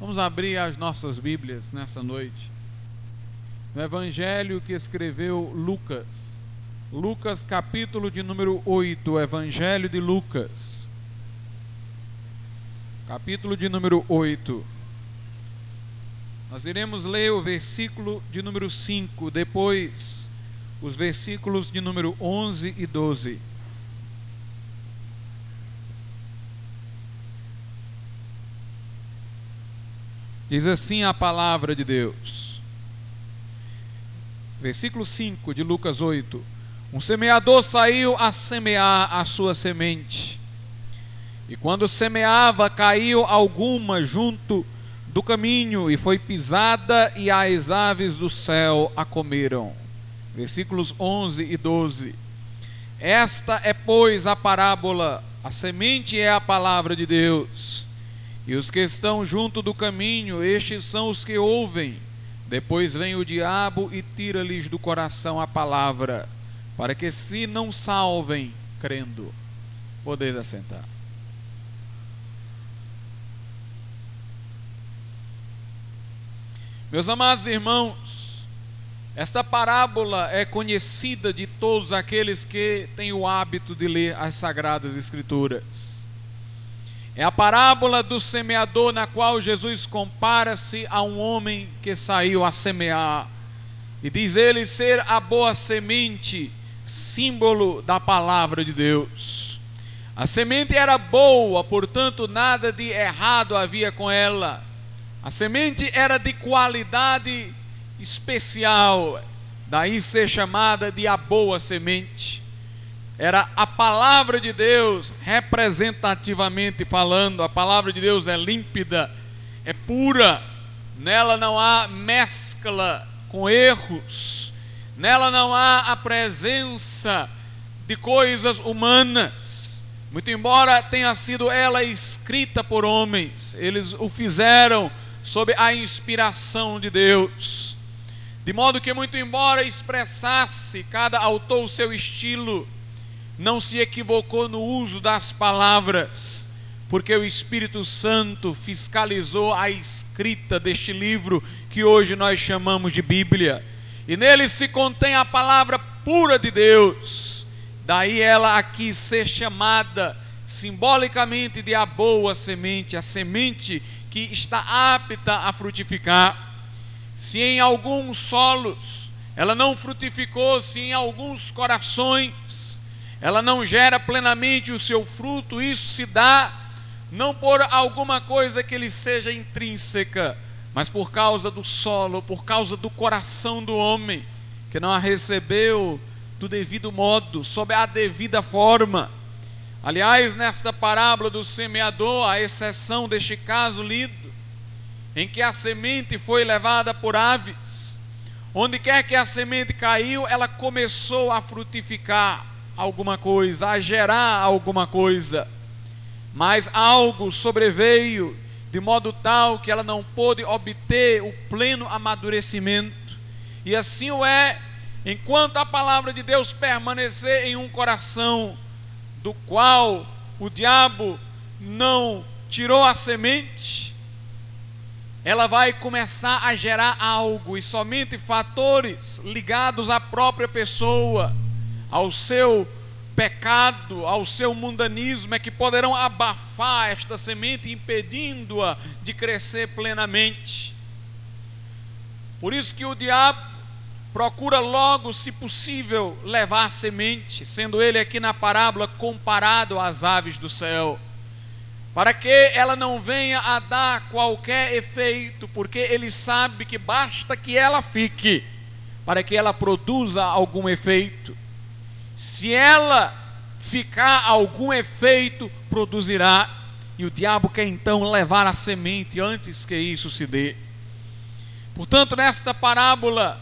Vamos abrir as nossas Bíblias nessa noite. No Evangelho que escreveu Lucas. Lucas, capítulo de número 8, Evangelho de Lucas. Capítulo de número 8. Nós iremos ler o versículo de número 5, depois os versículos de número 11 e 12. Diz assim a palavra de Deus. Versículo 5 de Lucas 8. Um semeador saiu a semear a sua semente. E quando semeava, caiu alguma junto do caminho e foi pisada, e as aves do céu a comeram. Versículos 11 e 12. Esta é, pois, a parábola. A semente é a palavra de Deus. E os que estão junto do caminho, estes são os que ouvem. Depois vem o diabo e tira-lhes do coração a palavra, para que se não salvem crendo. Podeis assentar. Meus amados irmãos, esta parábola é conhecida de todos aqueles que têm o hábito de ler as Sagradas Escrituras. É a parábola do semeador, na qual Jesus compara-se a um homem que saiu a semear. E diz ele ser a boa semente, símbolo da palavra de Deus. A semente era boa, portanto, nada de errado havia com ela. A semente era de qualidade especial, daí ser chamada de a boa semente era a palavra de Deus, representativamente falando, a palavra de Deus é límpida, é pura, nela não há mescla com erros, nela não há a presença de coisas humanas. Muito embora tenha sido ela escrita por homens, eles o fizeram sob a inspiração de Deus. De modo que, muito embora expressasse cada autor o seu estilo, não se equivocou no uso das palavras, porque o Espírito Santo fiscalizou a escrita deste livro que hoje nós chamamos de Bíblia. E nele se contém a palavra pura de Deus. Daí ela aqui ser chamada simbolicamente de a boa semente, a semente que está apta a frutificar. Se em alguns solos ela não frutificou, se em alguns corações ela não gera plenamente o seu fruto, isso se dá não por alguma coisa que lhe seja intrínseca, mas por causa do solo, por causa do coração do homem, que não a recebeu do devido modo, sob a devida forma. Aliás, nesta parábola do semeador, a exceção deste caso lido, em que a semente foi levada por aves, onde quer que a semente caiu, ela começou a frutificar alguma coisa, a gerar alguma coisa, mas algo sobreveio de modo tal que ela não pôde obter o pleno amadurecimento. E assim o é, enquanto a palavra de Deus permanecer em um coração do qual o diabo não tirou a semente, ela vai começar a gerar algo, e somente fatores ligados à própria pessoa ao seu pecado, ao seu mundanismo, é que poderão abafar esta semente, impedindo-a de crescer plenamente. Por isso que o diabo procura logo, se possível, levar a semente, sendo ele aqui na parábola comparado às aves do céu, para que ela não venha a dar qualquer efeito, porque ele sabe que basta que ela fique, para que ela produza algum efeito. Se ela ficar algum efeito, produzirá. E o diabo quer então levar a semente antes que isso se dê. Portanto, nesta parábola,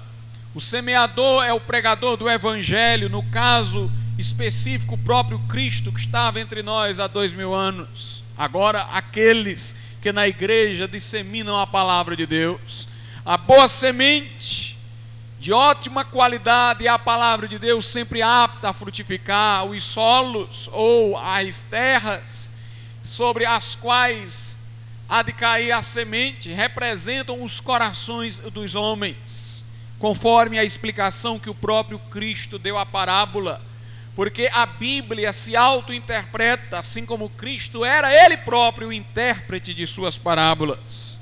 o semeador é o pregador do evangelho, no caso específico, o próprio Cristo que estava entre nós há dois mil anos. Agora, aqueles que na igreja disseminam a palavra de Deus. A boa semente de ótima qualidade, a palavra de Deus sempre apta a frutificar os solos ou as terras sobre as quais há de cair a semente, representam os corações dos homens, conforme a explicação que o próprio Cristo deu à parábola. Porque a Bíblia se auto-interpreta, assim como Cristo era ele próprio o intérprete de suas parábolas.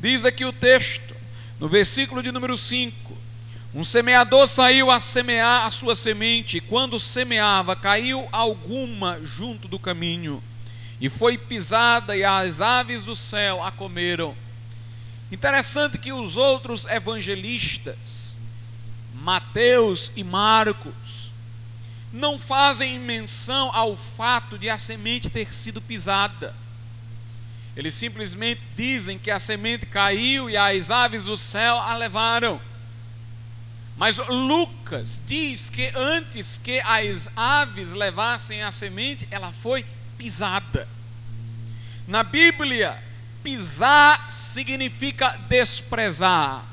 Diz aqui o texto, no versículo de número 5: Um semeador saiu a semear a sua semente, e quando semeava, caiu alguma junto do caminho, e foi pisada, e as aves do céu a comeram. Interessante que os outros evangelistas, Mateus e Marcos, não fazem menção ao fato de a semente ter sido pisada. Eles simplesmente dizem que a semente caiu e as aves do céu a levaram. Mas Lucas diz que antes que as aves levassem a semente, ela foi pisada. Na Bíblia, pisar significa desprezar.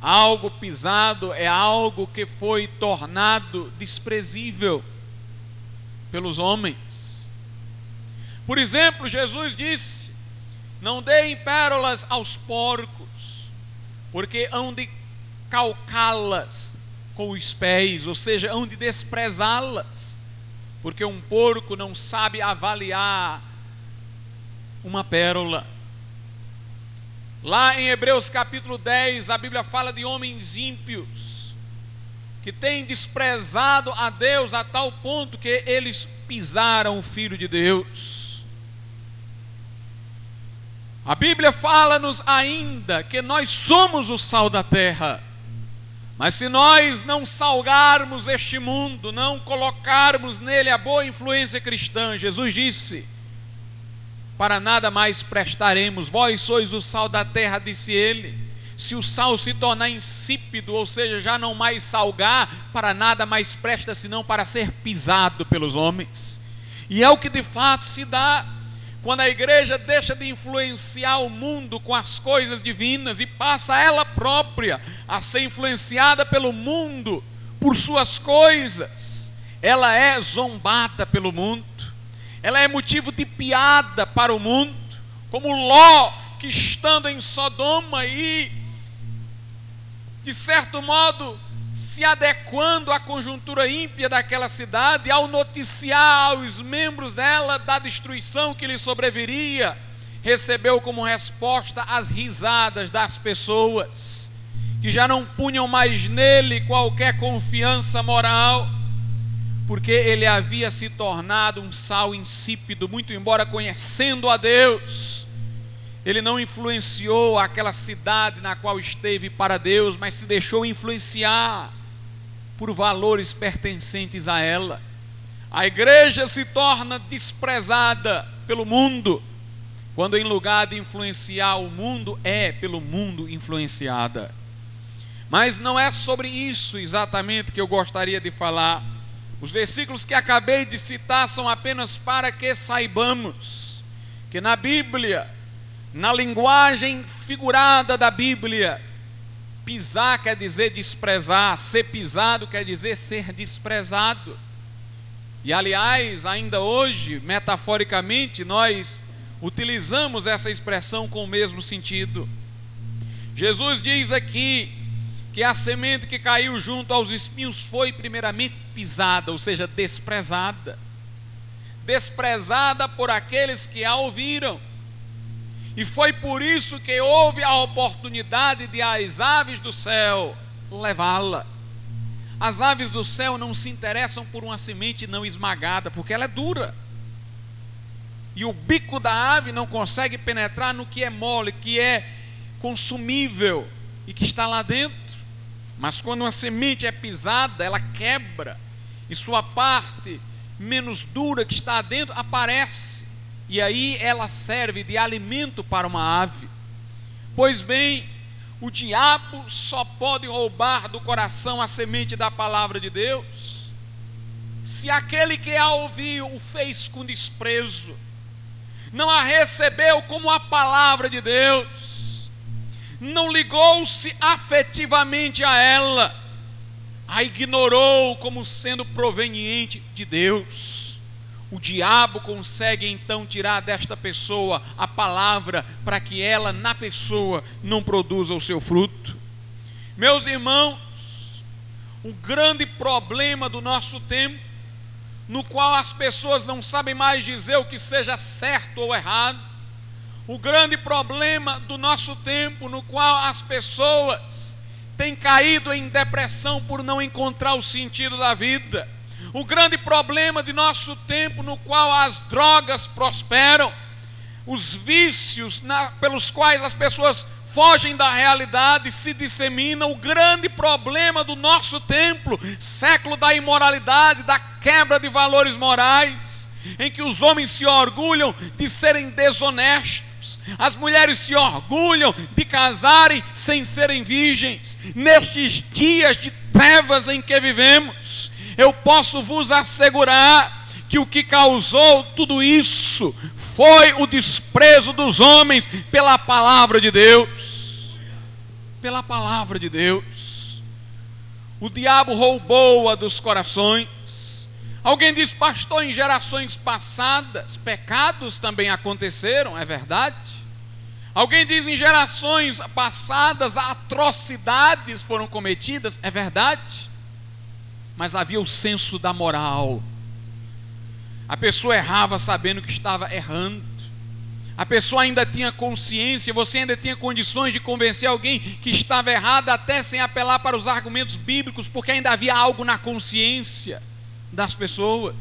Algo pisado é algo que foi tornado desprezível pelos homens. Por exemplo, Jesus disse: não deem pérolas aos porcos, porque hão de calcá-las com os pés, ou seja, hão de desprezá-las, porque um porco não sabe avaliar uma pérola. Lá em Hebreus capítulo 10, a Bíblia fala de homens ímpios, que têm desprezado a Deus a tal ponto que eles pisaram o Filho de Deus. A Bíblia fala-nos ainda que nós somos o sal da terra. Mas se nós não salgarmos este mundo, não colocarmos nele a boa influência cristã, Jesus disse: Para nada mais prestaremos, vós sois o sal da terra, disse ele. Se o sal se tornar insípido, ou seja, já não mais salgar, para nada mais presta senão para ser pisado pelos homens. E é o que de fato se dá quando a igreja deixa de influenciar o mundo com as coisas divinas e passa ela própria a ser influenciada pelo mundo por suas coisas, ela é zombada pelo mundo, ela é motivo de piada para o mundo, como Ló, que estando em Sodoma e, de certo modo, se adequando à conjuntura ímpia daquela cidade, ao noticiar aos membros dela da destruição que lhe sobreviria, recebeu como resposta as risadas das pessoas, que já não punham mais nele qualquer confiança moral, porque ele havia se tornado um sal insípido, muito embora conhecendo a Deus ele não influenciou aquela cidade na qual esteve para Deus, mas se deixou influenciar por valores pertencentes a ela. A igreja se torna desprezada pelo mundo, quando em lugar de influenciar o mundo, é pelo mundo influenciada. Mas não é sobre isso exatamente que eu gostaria de falar. Os versículos que acabei de citar são apenas para que saibamos que na Bíblia na linguagem figurada da Bíblia, pisar quer dizer desprezar, ser pisado quer dizer ser desprezado. E aliás, ainda hoje, metaforicamente, nós utilizamos essa expressão com o mesmo sentido. Jesus diz aqui que a semente que caiu junto aos espinhos foi primeiramente pisada, ou seja, desprezada. Desprezada por aqueles que a ouviram e foi por isso que houve a oportunidade de as aves do céu levá-la. As aves do céu não se interessam por uma semente não esmagada, porque ela é dura. E o bico da ave não consegue penetrar no que é mole, que é consumível e que está lá dentro. Mas quando uma semente é pisada, ela quebra, e sua parte menos dura que está dentro aparece e aí ela serve de alimento para uma ave. Pois bem, o diabo só pode roubar do coração a semente da palavra de Deus, se aquele que a ouviu o fez com desprezo, não a recebeu como a palavra de Deus, não ligou-se afetivamente a ela, a ignorou como sendo proveniente de Deus o diabo consegue então tirar desta pessoa a palavra para que ela, na pessoa, não produza o seu fruto. Meus irmãos, o grande problema do nosso tempo, no qual as pessoas não sabem mais dizer o que seja certo ou errado, o grande problema do nosso tempo, no qual as pessoas têm caído em depressão por não encontrar o sentido da vida, o grande problema de nosso tempo, no qual as drogas prosperam, os vícios na, pelos quais as pessoas fogem da realidade, se disseminam, o grande problema do nosso templo, século da imoralidade, da quebra de valores morais, em que os homens se orgulham de serem desonestos, as mulheres se orgulham de casarem sem serem virgens, nestes dias de trevas em que vivemos, eu posso vos assegurar que o que causou tudo isso foi o desprezo dos homens pela palavra de Deus. Pela palavra de Deus. O diabo roubou-a dos corações. Alguém diz, pastor, em gerações passadas, pecados também aconteceram, é verdade? Alguém diz, em gerações passadas, atrocidades foram cometidas, é verdade? Mas havia o senso da moral. A pessoa errava sabendo que estava errando. A pessoa ainda tinha consciência, você ainda tinha condições de convencer alguém que estava errado, até sem apelar para os argumentos bíblicos, porque ainda havia algo na consciência das pessoas.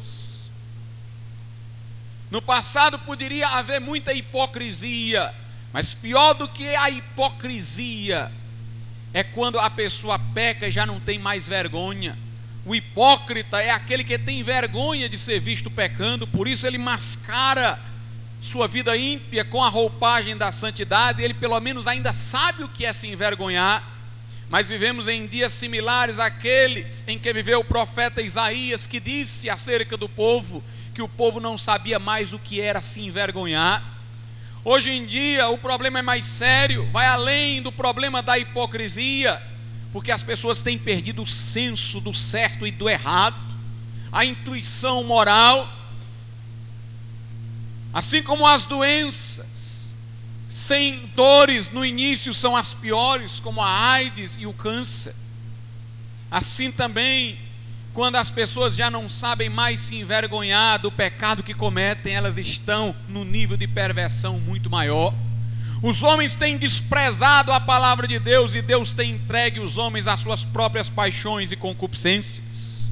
No passado poderia haver muita hipocrisia, mas pior do que a hipocrisia é quando a pessoa peca e já não tem mais vergonha. O hipócrita é aquele que tem vergonha de ser visto pecando, por isso ele mascara sua vida ímpia com a roupagem da santidade, ele pelo menos ainda sabe o que é se envergonhar. Mas vivemos em dias similares àqueles em que viveu o profeta Isaías, que disse acerca do povo que o povo não sabia mais o que era se envergonhar. Hoje em dia o problema é mais sério, vai além do problema da hipocrisia porque as pessoas têm perdido o senso do certo e do errado, a intuição moral, assim como as doenças, sem dores no início são as piores, como a AIDS e o câncer. Assim também, quando as pessoas já não sabem mais se envergonhar do pecado que cometem, elas estão no nível de perversão muito maior. Os homens têm desprezado a palavra de Deus e Deus tem entregue os homens às suas próprias paixões e concupiscências.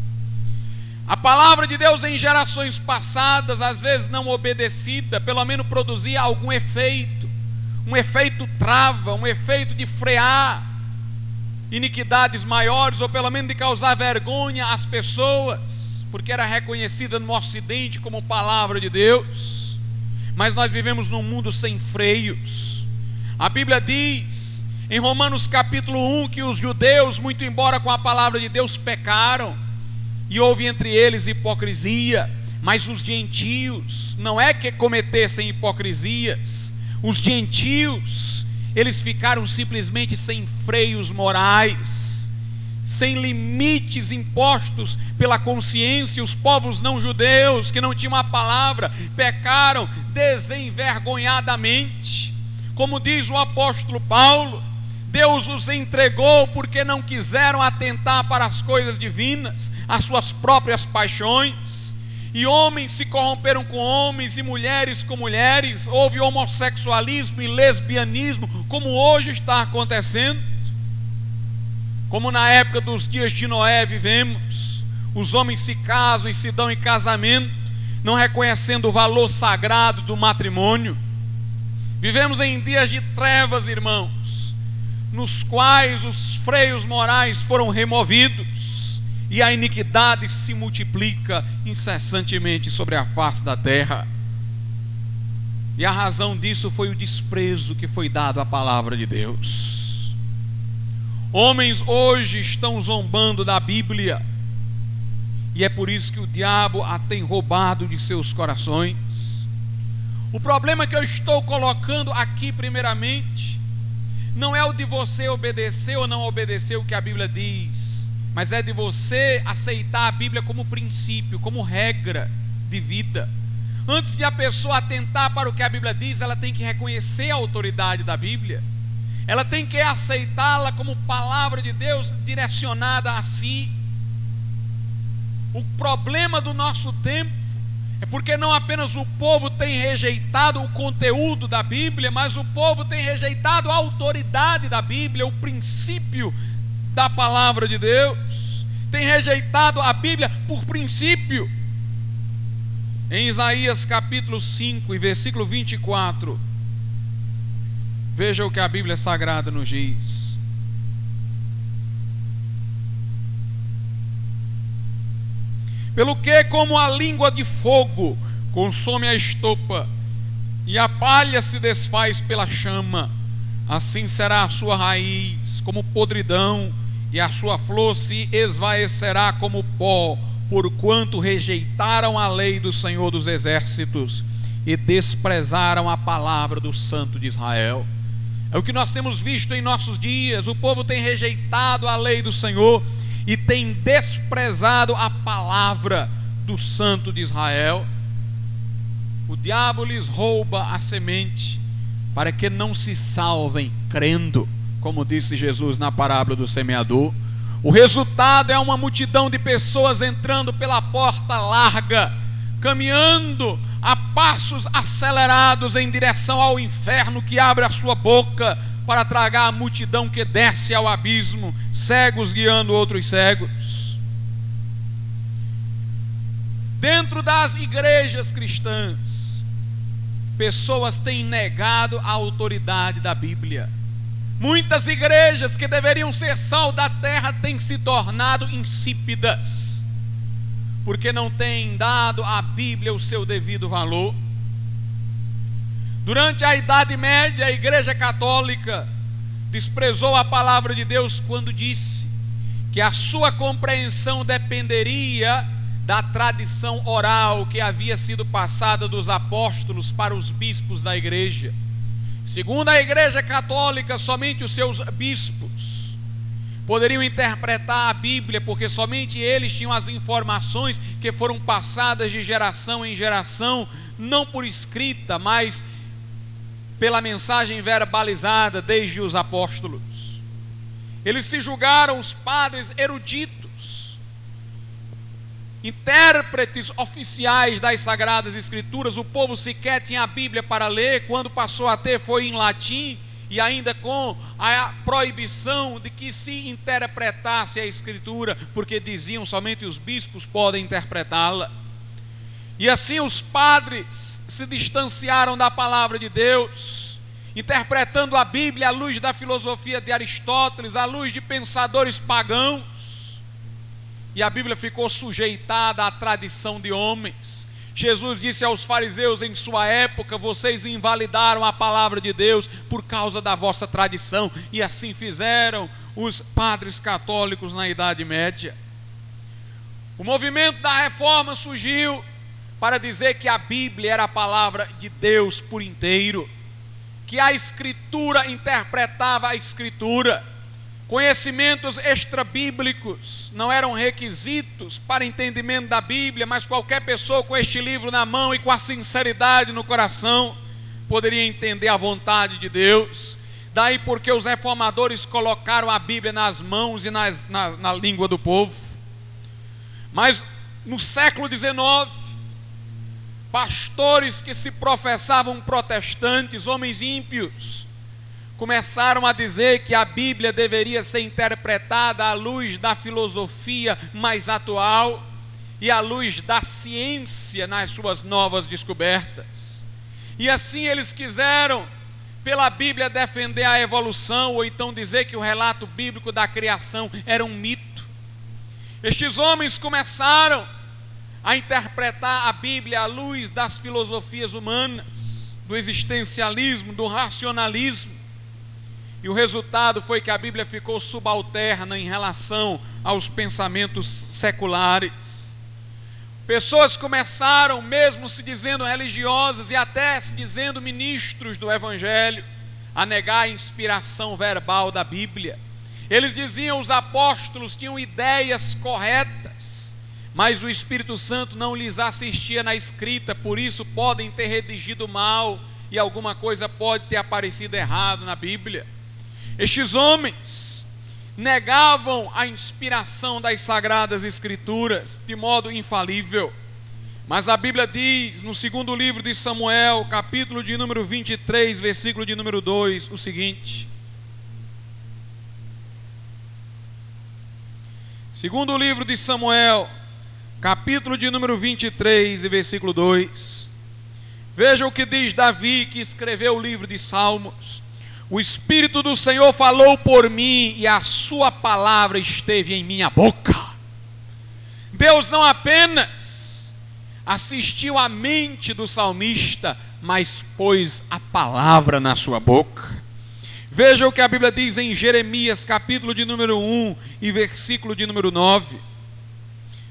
A palavra de Deus em gerações passadas, às vezes não obedecida, pelo menos produzia algum efeito, um efeito trava, um efeito de frear iniquidades maiores, ou pelo menos de causar vergonha às pessoas, porque era reconhecida no Ocidente como palavra de Deus. Mas nós vivemos num mundo sem freios. A Bíblia diz em Romanos capítulo 1 que os judeus, muito embora com a palavra de Deus, pecaram, e houve entre eles hipocrisia, mas os gentios, não é que cometessem hipocrisias, os gentios, eles ficaram simplesmente sem freios morais, sem limites impostos pela consciência, os povos não judeus que não tinham a palavra, pecaram desenvergonhadamente. Como diz o apóstolo Paulo, Deus os entregou porque não quiseram atentar para as coisas divinas, as suas próprias paixões. E homens se corromperam com homens e mulheres com mulheres. Houve homossexualismo e lesbianismo, como hoje está acontecendo. Como na época dos dias de Noé vivemos, os homens se casam e se dão em casamento, não reconhecendo o valor sagrado do matrimônio Vivemos em dias de trevas, irmãos, nos quais os freios morais foram removidos e a iniquidade se multiplica incessantemente sobre a face da terra. E a razão disso foi o desprezo que foi dado à palavra de Deus. Homens hoje estão zombando da Bíblia, e é por isso que o diabo a tem roubado de seus corações. O problema que eu estou colocando aqui, primeiramente, não é o de você obedecer ou não obedecer o que a Bíblia diz, mas é de você aceitar a Bíblia como princípio, como regra, de vida. Antes de a pessoa atentar para o que a Bíblia diz, ela tem que reconhecer a autoridade da Bíblia. Ela tem que aceitá-la como palavra de Deus direcionada a si. O problema do nosso tempo é porque não apenas o povo tem rejeitado o conteúdo da Bíblia, mas o povo tem rejeitado a autoridade da Bíblia, o princípio da palavra de Deus. Tem rejeitado a Bíblia por princípio. Em Isaías capítulo 5 e versículo 24, veja o que a Bíblia Sagrada nos diz. Pelo que, como a língua de fogo consome a estopa, e a palha se desfaz pela chama, assim será a sua raiz como podridão, e a sua flor se esvaecerá como pó porquanto rejeitaram a lei do Senhor dos exércitos e desprezaram a palavra do Santo de Israel. É o que nós temos visto em nossos dias. O povo tem rejeitado a lei do Senhor e tem desprezado a palavra do Santo de Israel. O diabo lhes rouba a semente para que não se salvem crendo, como disse Jesus na parábola do semeador. O resultado é uma multidão de pessoas entrando pela porta larga, caminhando a passos acelerados em direção ao inferno que abre a sua boca para tragar a multidão que desce ao abismo, cegos guiando outros cegos. Dentro das igrejas cristãs, pessoas têm negado a autoridade da Bíblia Muitas igrejas que deveriam ser sal da terra têm se tornado insípidas, porque não têm dado à Bíblia o seu devido valor. Durante a Idade Média, a Igreja Católica desprezou a palavra de Deus quando disse que a sua compreensão dependeria da tradição oral que havia sido passada dos apóstolos para os bispos da igreja. Segundo a Igreja Católica, somente os seus bispos poderiam interpretar a Bíblia, porque somente eles tinham as informações que foram passadas de geração em geração, não por escrita, mas pela mensagem verbalizada desde os apóstolos. Eles se julgaram os padres eruditos intérpretes oficiais das Sagradas Escrituras, o povo sequer tinha a Bíblia para ler, quando passou a ter foi em latim e ainda com a proibição de que se interpretasse a Escritura, porque diziam somente os bispos podem interpretá-la. E assim os padres se distanciaram da palavra de Deus, interpretando a Bíblia à luz da filosofia de Aristóteles, à luz de pensadores pagãos e a Bíblia ficou sujeitada à tradição de homens. Jesus disse aos fariseus em sua época: Vocês invalidaram a palavra de Deus por causa da vossa tradição, e assim fizeram os padres católicos na Idade Média. O movimento da reforma surgiu para dizer que a Bíblia era a palavra de Deus por inteiro, que a Escritura interpretava a Escritura Conhecimentos extrabíblicos não eram requisitos para entendimento da Bíblia, mas qualquer pessoa com este livro na mão e com a sinceridade no coração poderia entender a vontade de Deus. Daí porque os reformadores colocaram a Bíblia nas mãos e nas, na, na língua do povo. Mas no século XIX, pastores que se professavam protestantes, homens ímpios, começaram a dizer que a Bíblia deveria ser interpretada à luz da filosofia mais atual e à luz da ciência nas suas novas descobertas. E assim eles quiseram, pela Bíblia, defender a evolução, ou então dizer que o relato bíblico da criação era um mito. Estes homens começaram a interpretar a Bíblia à luz das filosofias humanas, do existencialismo, do racionalismo e o resultado foi que a Bíblia ficou subalterna em relação aos pensamentos seculares. Pessoas começaram, mesmo se dizendo religiosas e até se dizendo ministros do Evangelho, a negar a inspiração verbal da Bíblia. Eles diziam, os apóstolos tinham ideias corretas, mas o Espírito Santo não lhes assistia na escrita, por isso podem ter redigido mal e alguma coisa pode ter aparecido errado na Bíblia. Estes homens negavam a inspiração das sagradas escrituras de modo infalível. Mas a Bíblia diz no segundo livro de Samuel, capítulo de número 23, versículo de número 2, o seguinte: Segundo livro de Samuel, capítulo de número 23 e versículo 2. Veja o que diz Davi, que escreveu o livro de Salmos. O Espírito do Senhor falou por mim e a sua palavra esteve em minha boca. Deus não apenas assistiu à mente do salmista, mas pôs a palavra na sua boca. Veja o que a Bíblia diz em Jeremias, capítulo de número 1 e versículo de número 9.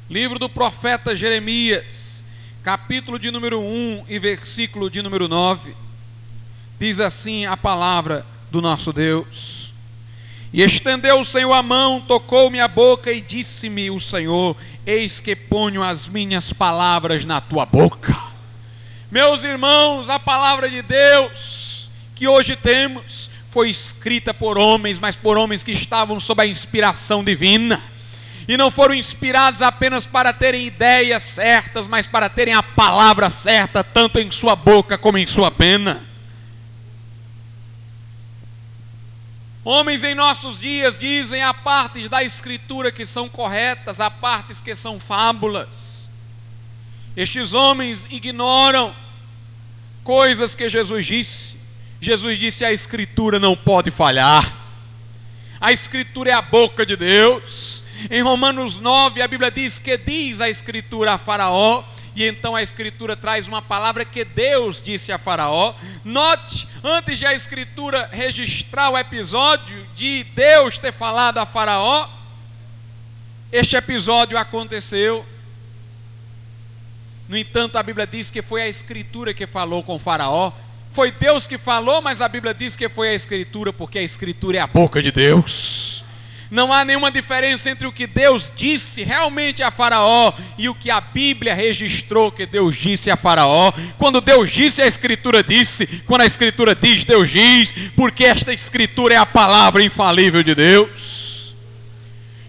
Livro do profeta Jeremias, capítulo de número 1 e versículo de número 9. Diz assim a palavra do nosso Deus. E estendeu o Senhor a mão, tocou minha boca e disse-me o Senhor: Eis que ponho as minhas palavras na tua boca. Meus irmãos, a palavra de Deus que hoje temos foi escrita por homens, mas por homens que estavam sob a inspiração divina. E não foram inspirados apenas para terem ideias certas, mas para terem a palavra certa, tanto em sua boca como em sua pena. Homens em nossos dias dizem há partes da escritura que são corretas, há partes que são fábulas. Estes homens ignoram coisas que Jesus disse. Jesus disse: a Escritura não pode falhar. A Escritura é a boca de Deus. Em Romanos 9, a Bíblia diz que diz a Escritura a Faraó, e então a Escritura traz uma palavra que Deus disse a Faraó. Note, antes de a Escritura registrar o episódio de Deus ter falado a Faraó, este episódio aconteceu. No entanto, a Bíblia diz que foi a Escritura que falou com Faraó, foi Deus que falou, mas a Bíblia diz que foi a Escritura, porque a Escritura é a boca de Deus. Não há nenhuma diferença entre o que Deus disse realmente a Faraó e o que a Bíblia registrou que Deus disse a Faraó. Quando Deus disse, a Escritura disse. Quando a Escritura diz, Deus diz, porque esta Escritura é a palavra infalível de Deus.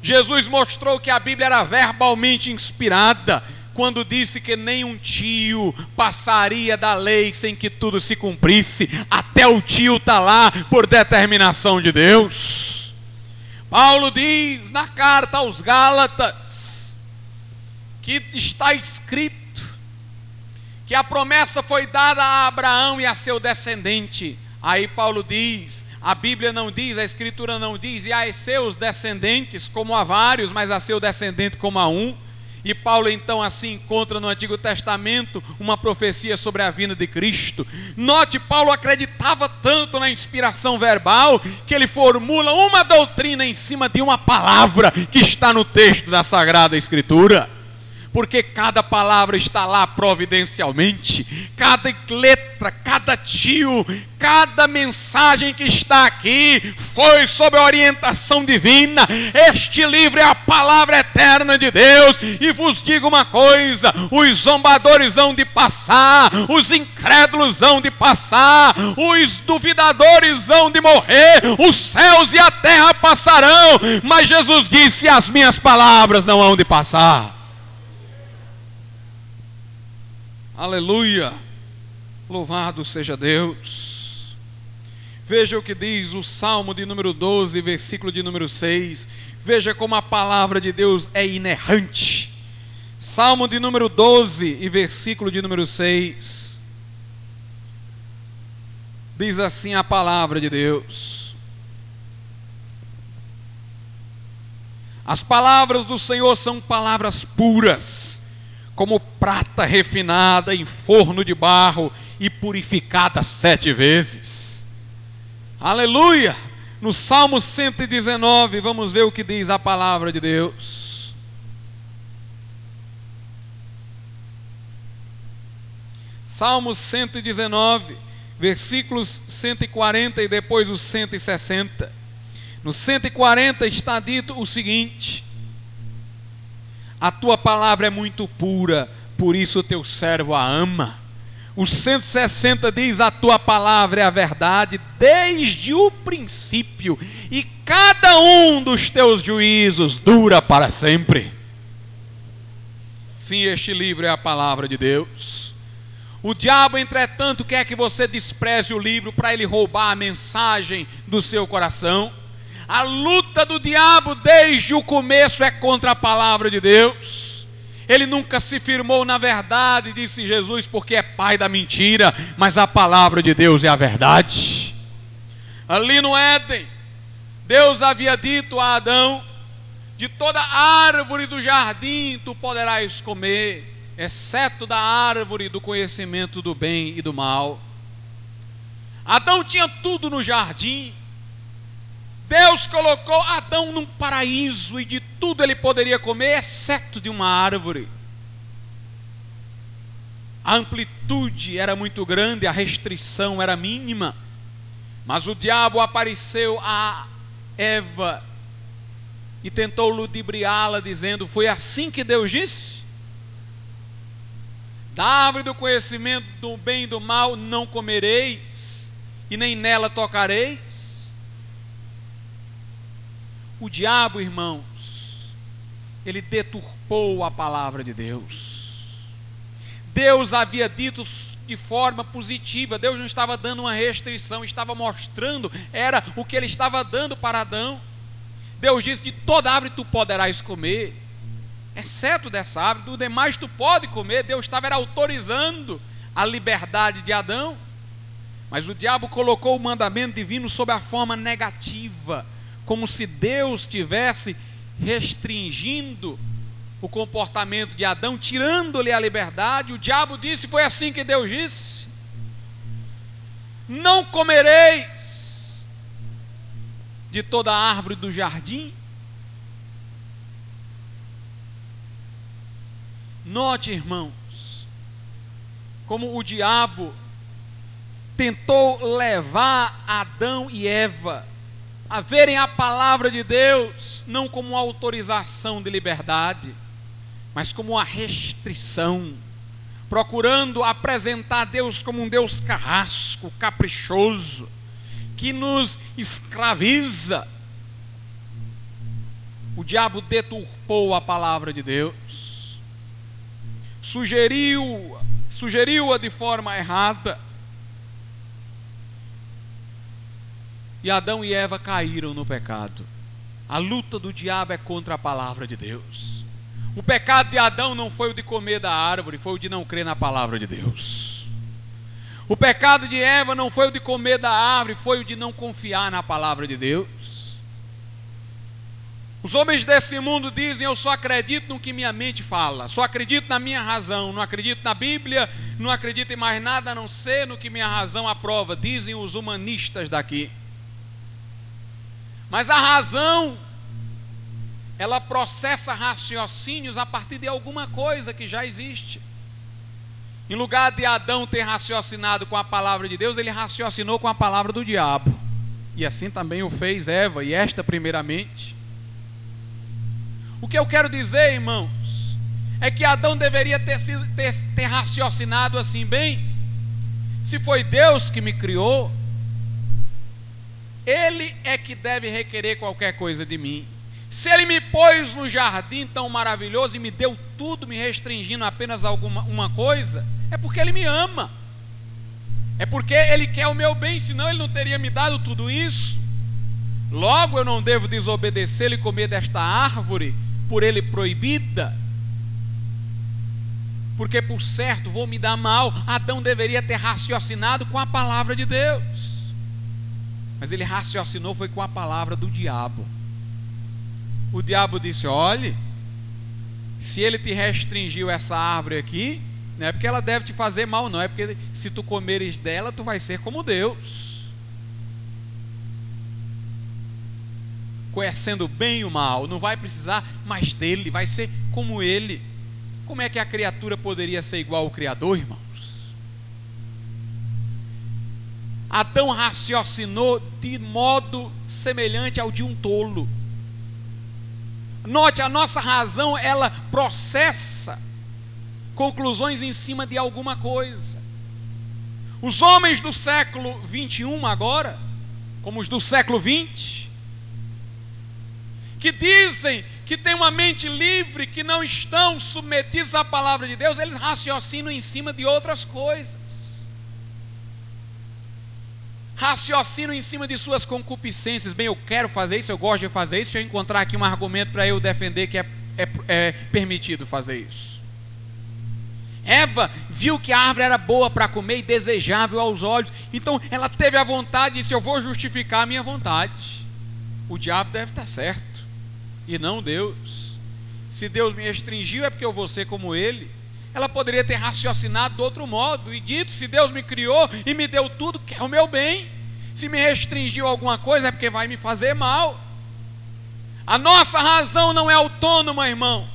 Jesus mostrou que a Bíblia era verbalmente inspirada quando disse que nenhum tio passaria da lei sem que tudo se cumprisse, até o tio está lá por determinação de Deus. Paulo diz na carta aos Gálatas que está escrito que a promessa foi dada a Abraão e a seu descendente. Aí Paulo diz: a Bíblia não diz, a Escritura não diz, e a seus descendentes, como a vários, mas a seu descendente como a um. E Paulo então assim encontra no Antigo Testamento uma profecia sobre a vinda de Cristo. Note, Paulo acreditava tanto na inspiração verbal que ele formula uma doutrina em cima de uma palavra que está no texto da Sagrada Escritura porque cada palavra está lá providencialmente, cada letra, cada tio, cada mensagem que está aqui foi sob a orientação divina. Este livro é a palavra eterna de Deus. E vos digo uma coisa: os zombadores hão de passar, os incrédulos hão de passar, os duvidadores hão de morrer, os céus e a terra passarão, mas Jesus disse: as minhas palavras não hão de passar. Aleluia! Louvado seja Deus. Veja o que diz o Salmo de número 12, versículo de número 6. Veja como a palavra de Deus é inerrante. Salmo de número 12 e versículo de número 6. Diz assim a palavra de Deus: As palavras do Senhor são palavras puras como prata refinada em forno de barro e purificada sete vezes. Aleluia! No Salmo 119, vamos ver o que diz a palavra de Deus. Salmo 119, versículos 140 e depois os 160. No 140 está dito o seguinte: A tua palavra é muito pura, por isso o teu servo a ama. O 160 diz: A tua palavra é a verdade desde o princípio, e cada um dos teus juízos dura para sempre. Sim, este livro é a palavra de Deus. O diabo, entretanto, quer que você despreze o livro para ele roubar a mensagem do seu coração. A luta do diabo desde o começo é contra a palavra de Deus. Ele nunca se firmou na verdade, disse Jesus, porque é pai da mentira, mas a palavra de Deus é a verdade. Ali no Éden, Deus havia dito a Adão: de toda árvore do jardim tu poderás comer, exceto da árvore do conhecimento do bem e do mal. Adão tinha tudo no jardim. Deus colocou Adão num paraíso e de tudo ele poderia comer, exceto de uma árvore. A amplitude era muito grande, a restrição era mínima. Mas o diabo apareceu a Eva e tentou ludibriá-la, dizendo: Foi assim que Deus disse? Da árvore do conhecimento do bem e do mal não comereis, e nem nela tocareis. O diabo, irmãos, ele deturpou a palavra de Deus. Deus havia dito de forma positiva, Deus não estava dando uma restrição, estava mostrando, era o que ele estava dando para Adão. Deus disse: De toda árvore tu poderás comer, exceto dessa árvore, do demais tu pode comer. Deus estava autorizando a liberdade de Adão. Mas o diabo colocou o mandamento divino sob a forma negativa, como se Deus tivesse restringindo o comportamento de Adão, tirando-lhe a liberdade. O diabo disse: Foi assim que Deus disse: Não comereis de toda árvore do jardim? Note, irmãos, como o diabo tentou levar Adão e Eva a verem a palavra de Deus não como uma autorização de liberdade, mas como uma restrição, procurando apresentar Deus como um Deus carrasco, caprichoso que nos escraviza. O diabo deturpou a palavra de Deus, sugeriu, sugeriu-a de forma errada. E Adão e Eva caíram no pecado. A luta do diabo é contra a palavra de Deus. O pecado de Adão não foi o de comer da árvore, foi o de não crer na palavra de Deus. O pecado de Eva não foi o de comer da árvore, foi o de não confiar na palavra de Deus. Os homens desse mundo dizem: Eu só acredito no que minha mente fala, só acredito na minha razão, não acredito na Bíblia, não acredito em mais nada a não ser no que minha razão aprova, dizem os humanistas daqui. Mas a razão, ela processa raciocínios a partir de alguma coisa que já existe. Em lugar de Adão ter raciocinado com a palavra de Deus, ele raciocinou com a palavra do diabo. E assim também o fez Eva, e esta primeiramente. O que eu quero dizer, irmãos, é que Adão deveria ter, sido, ter, ter raciocinado assim, bem, se foi Deus que me criou, Ele é que deve requerer qualquer coisa de mim. Se Ele me pôs no jardim tão maravilhoso e me deu tudo, me restringindo apenas alguma uma coisa, é porque Ele me ama. É porque Ele quer o meu bem, senão Ele não teria me dado tudo isso. Logo eu não devo desobedecer e comer desta árvore, por Ele proibida. Porque por certo vou me dar mal. Adão deveria ter raciocinado com a palavra de Deus. Mas ele raciocinou foi com a palavra do diabo. O diabo disse: olhe, se ele te restringiu essa árvore aqui, não é porque ela deve te fazer mal, não. É porque se tu comeres dela, tu vai ser como Deus. Conhecendo bem o mal, não vai precisar mais dele, vai ser como ele. Como é que a criatura poderia ser igual ao Criador, irmãos? Adão raciocinou de modo semelhante ao de um tolo. Note, a nossa razão, ela processa conclusões em cima de alguma coisa. Os homens do século 21 agora, como os do século 20, que dizem que têm uma mente livre, que não estão submetidos à palavra de Deus, eles raciocinam em cima de outras coisas. Raciocinam em cima de suas concupiscências. Bem, eu quero fazer isso, eu gosto de fazer isso. Se eu encontrar aqui um argumento para eu defender que é, é, é permitido fazer isso. Eva viu que a árvore era boa para comer e desejável aos olhos. Então ela teve a vontade e disse: Eu vou justificar a minha vontade. O diabo deve estar certo e não Deus. Se Deus me restringiu, é porque eu vou ser como Ele. Ela poderia ter raciocinado de outro modo e dito: se Deus me criou e me deu tudo, quer o meu bem. Se me restringiu alguma coisa, é porque vai me fazer mal. A nossa razão não é autônoma, irmãos.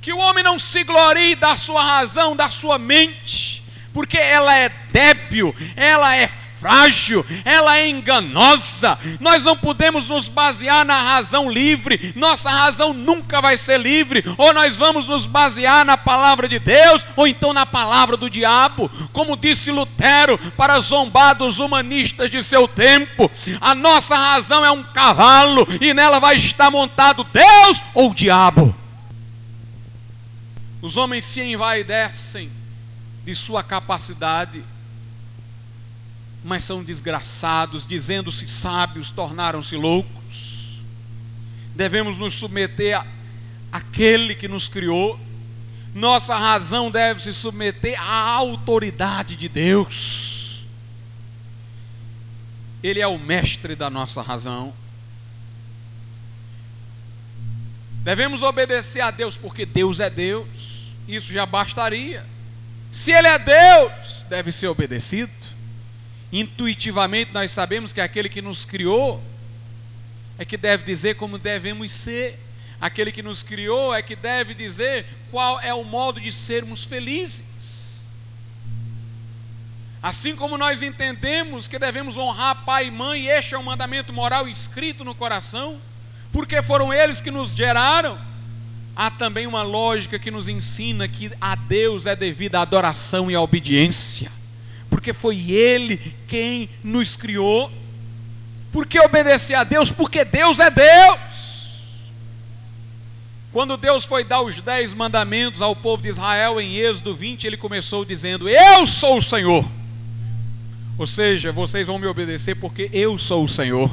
Que o homem não se glorie da sua razão, da sua mente, porque ela é débil, ela é frágil, ela é enganosa. Nós não podemos nos basear na razão livre, nossa razão nunca vai ser livre. Ou nós vamos nos basear na palavra de Deus, ou então na palavra do diabo, como disse Lutero, para zombar dos humanistas de seu tempo. A nossa razão é um cavalo e nela vai estar montado Deus ou o diabo. Os homens se envaidecem de sua capacidade mas são desgraçados, dizendo-se sábios, tornaram-se loucos. Devemos nos submeter àquele que nos criou. Nossa razão deve se submeter à autoridade de Deus. Ele é o mestre da nossa razão. Devemos obedecer a Deus porque Deus é Deus. Isso já bastaria. Se Ele é Deus, deve ser obedecido. Intuitivamente nós sabemos que aquele que nos criou é que deve dizer como devemos ser. Aquele que nos criou é que deve dizer qual é o modo de sermos felizes. Assim como nós entendemos que devemos honrar pai e mãe, este é um mandamento moral escrito no coração, porque foram eles que nos geraram, há também uma lógica que nos ensina que a Deus é devida a adoração e a obediência porque foi Ele quem nos criou. Por que obedecer a Deus? Porque Deus é Deus. Quando Deus foi dar os dez mandamentos ao povo de Israel em Êxodo 20, ele começou dizendo: Eu sou o Senhor. Ou seja, vocês vão me obedecer porque eu sou o Senhor.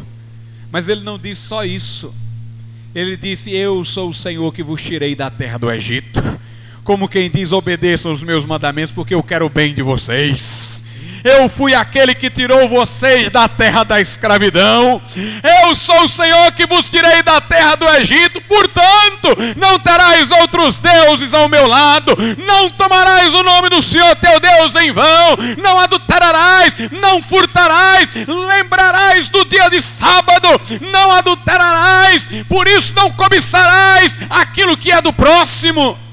Mas ele não disse só isso. Ele disse: Eu sou o Senhor que vos tirei da terra do Egito. Como quem diz: Obedeçam os meus mandamentos porque eu quero o bem de vocês. Eu fui aquele que tirou vocês da terra da escravidão. Eu sou o Senhor que vos tirei da terra do Egito. Portanto, não terás outros deuses ao meu lado. Não tomarás o nome do Senhor teu Deus em vão. Não adulterarás, não furtarás. Lembrarás do dia de sábado. Não adulterarás. Por isso não cobiçarás aquilo que é do próximo.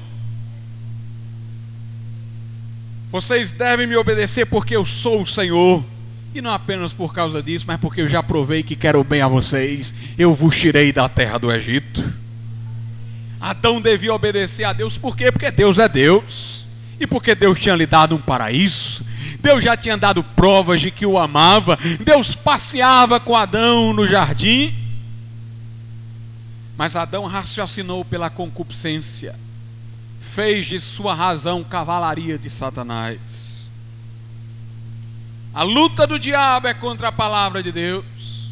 Vocês devem me obedecer porque eu sou o Senhor. E não apenas por causa disso, mas porque eu já provei que quero bem a vocês. Eu vos tirei da terra do Egito. Adão devia obedecer a Deus, por quê? Porque Deus é Deus. E porque Deus tinha lhe dado um paraíso. Deus já tinha dado provas de que o amava. Deus passeava com Adão no jardim. Mas Adão raciocinou pela concupiscência fez de sua razão cavalaria de Satanás. A luta do diabo é contra a palavra de Deus.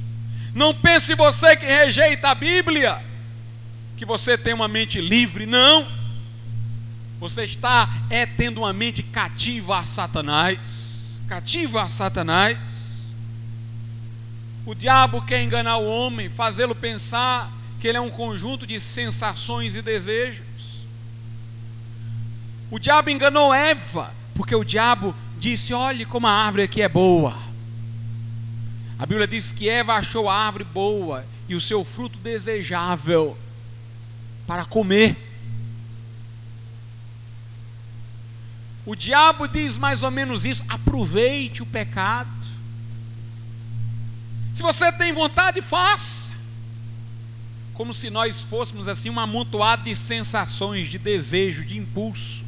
Não pense você que rejeita a Bíblia, que você tem uma mente livre, não. Você está é tendo uma mente cativa a Satanás, cativa a Satanás. O diabo quer enganar o homem, fazê-lo pensar que ele é um conjunto de sensações e desejos. O diabo enganou Eva, porque o diabo disse: Olhe como a árvore aqui é boa. A Bíblia diz que Eva achou a árvore boa e o seu fruto desejável para comer. O diabo diz mais ou menos isso: aproveite o pecado. Se você tem vontade, faça. como se nós fôssemos assim um amontoado de sensações, de desejo, de impulso.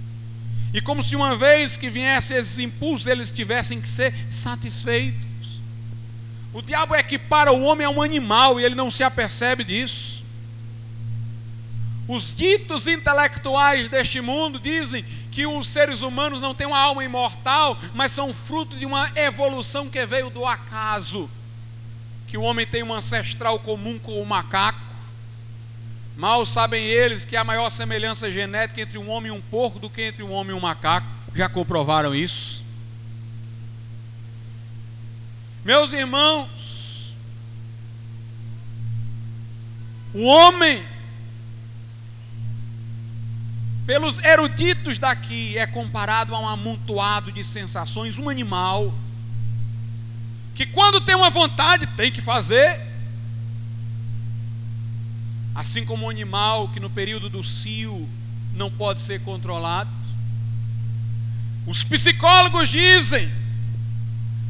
E como se uma vez que viesse esses impulsos, eles tivessem que ser satisfeitos. O diabo equipara o homem a um animal e ele não se apercebe disso. Os ditos intelectuais deste mundo dizem que os seres humanos não têm uma alma imortal, mas são fruto de uma evolução que veio do acaso. Que o homem tem um ancestral comum com o macaco. Mal sabem eles que há maior semelhança genética entre um homem e um porco do que entre um homem e um macaco. Já comprovaram isso? Meus irmãos, o homem pelos eruditos daqui, é comparado a um amontoado de sensações, um animal, que quando tem uma vontade tem que fazer, assim como um animal que no período do cio não pode ser controlado. Os psicólogos dizem: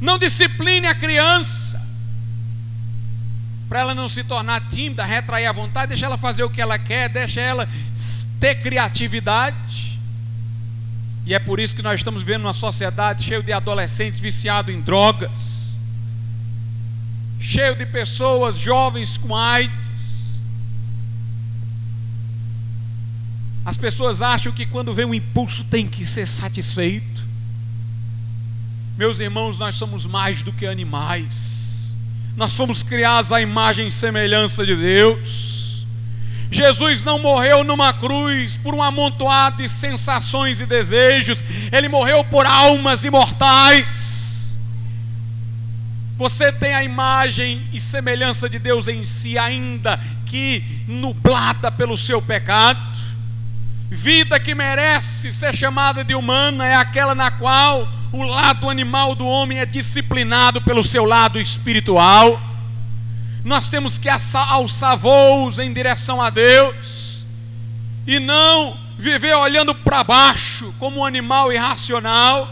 não discipline a criança, para ela não se tornar tímida, retrair a vontade, deixa ela fazer o que ela quer, deixa ela ter criatividade. E é por isso que nós estamos vivendo uma sociedade cheia de adolescentes viciados em drogas, cheio de pessoas jovens com AIDS. As pessoas acham que quando vem um impulso tem que ser satisfeito. Meus irmãos, nós somos mais do que animais. Nós fomos criados à imagem e semelhança de Deus. Jesus não morreu numa cruz por um amontoado de sensações e desejos, ele morreu por almas imortais. Você tem a imagem e semelhança de Deus em si, ainda que nublada pelo seu pecado. Vida que merece ser chamada de humana é aquela na qual o lado animal do homem é disciplinado pelo seu lado espiritual nós temos que alçar voos em direção a Deus e não viver olhando para baixo como um animal irracional.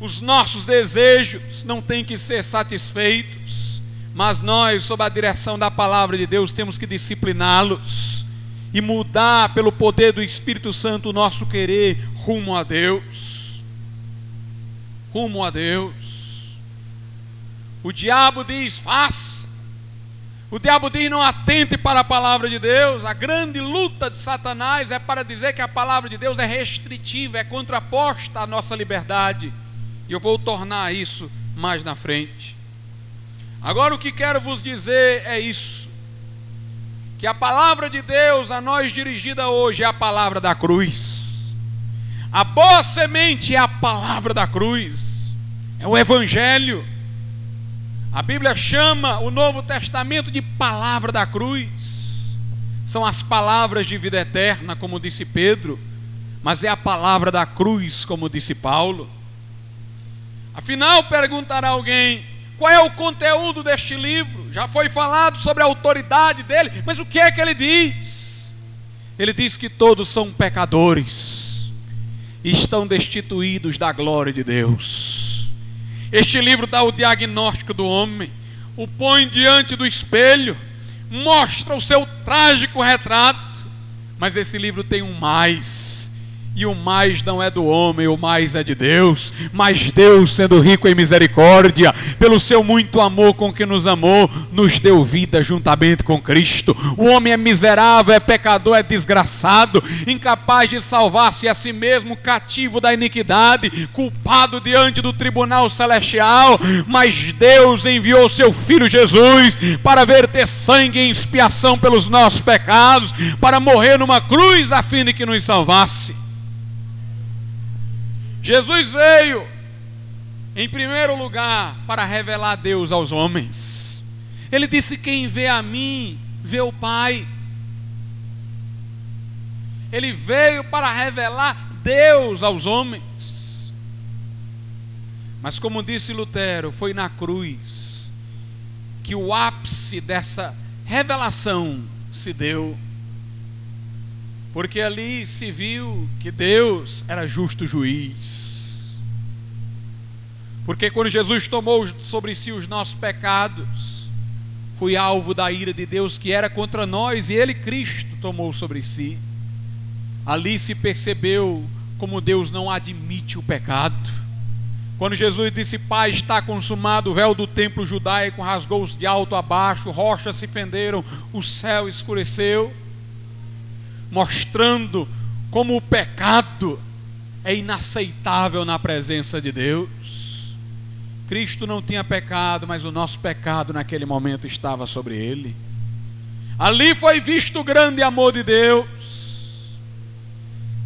Os nossos desejos não têm que ser satisfeitos, mas nós, sob a direção da palavra de Deus, temos que discipliná-los e mudar pelo poder do Espírito Santo o nosso querer rumo a Deus. Rumo a Deus. O diabo diz: faça. O diabo diz: não atente para a palavra de Deus. A grande luta de Satanás é para dizer que a palavra de Deus é restritiva, é contraposta à nossa liberdade. E eu vou tornar isso mais na frente. Agora o que quero vos dizer é isso: que a palavra de Deus a nós dirigida hoje é a palavra da cruz. A boa semente é a palavra da cruz, é o Evangelho. A Bíblia chama o Novo Testamento de palavra da cruz. São as palavras de vida eterna, como disse Pedro, mas é a palavra da cruz, como disse Paulo. Afinal, perguntará alguém: qual é o conteúdo deste livro? Já foi falado sobre a autoridade dele, mas o que é que ele diz? Ele diz que todos são pecadores, estão destituídos da glória de Deus. Este livro dá o diagnóstico do homem, o põe diante do espelho, mostra o seu trágico retrato, mas esse livro tem um mais e o mais não é do homem, o mais é de Deus. Mas Deus, sendo rico em misericórdia, pelo seu muito amor com que nos amou, nos deu vida juntamente com Cristo. O homem é miserável, é pecador, é desgraçado, incapaz de salvar-se a si mesmo, cativo da iniquidade, culpado diante do tribunal celestial. Mas Deus enviou seu filho Jesus para verter sangue em expiação pelos nossos pecados, para morrer numa cruz a fim de que nos salvasse. Jesus veio, em primeiro lugar, para revelar Deus aos homens. Ele disse: Quem vê a mim, vê o Pai. Ele veio para revelar Deus aos homens. Mas, como disse Lutero, foi na cruz que o ápice dessa revelação se deu porque ali se viu que Deus era justo juiz. Porque quando Jesus tomou sobre si os nossos pecados, foi alvo da ira de Deus que era contra nós, e ele, Cristo, tomou sobre si. Ali se percebeu como Deus não admite o pecado. Quando Jesus disse, Pai, está consumado, o véu do templo judaico rasgou-se de alto a baixo, rochas se fenderam, o céu escureceu, mostrando como o pecado é inaceitável na presença de Deus. Cristo não tinha pecado, mas o nosso pecado naquele momento estava sobre ele. Ali foi visto o grande amor de Deus.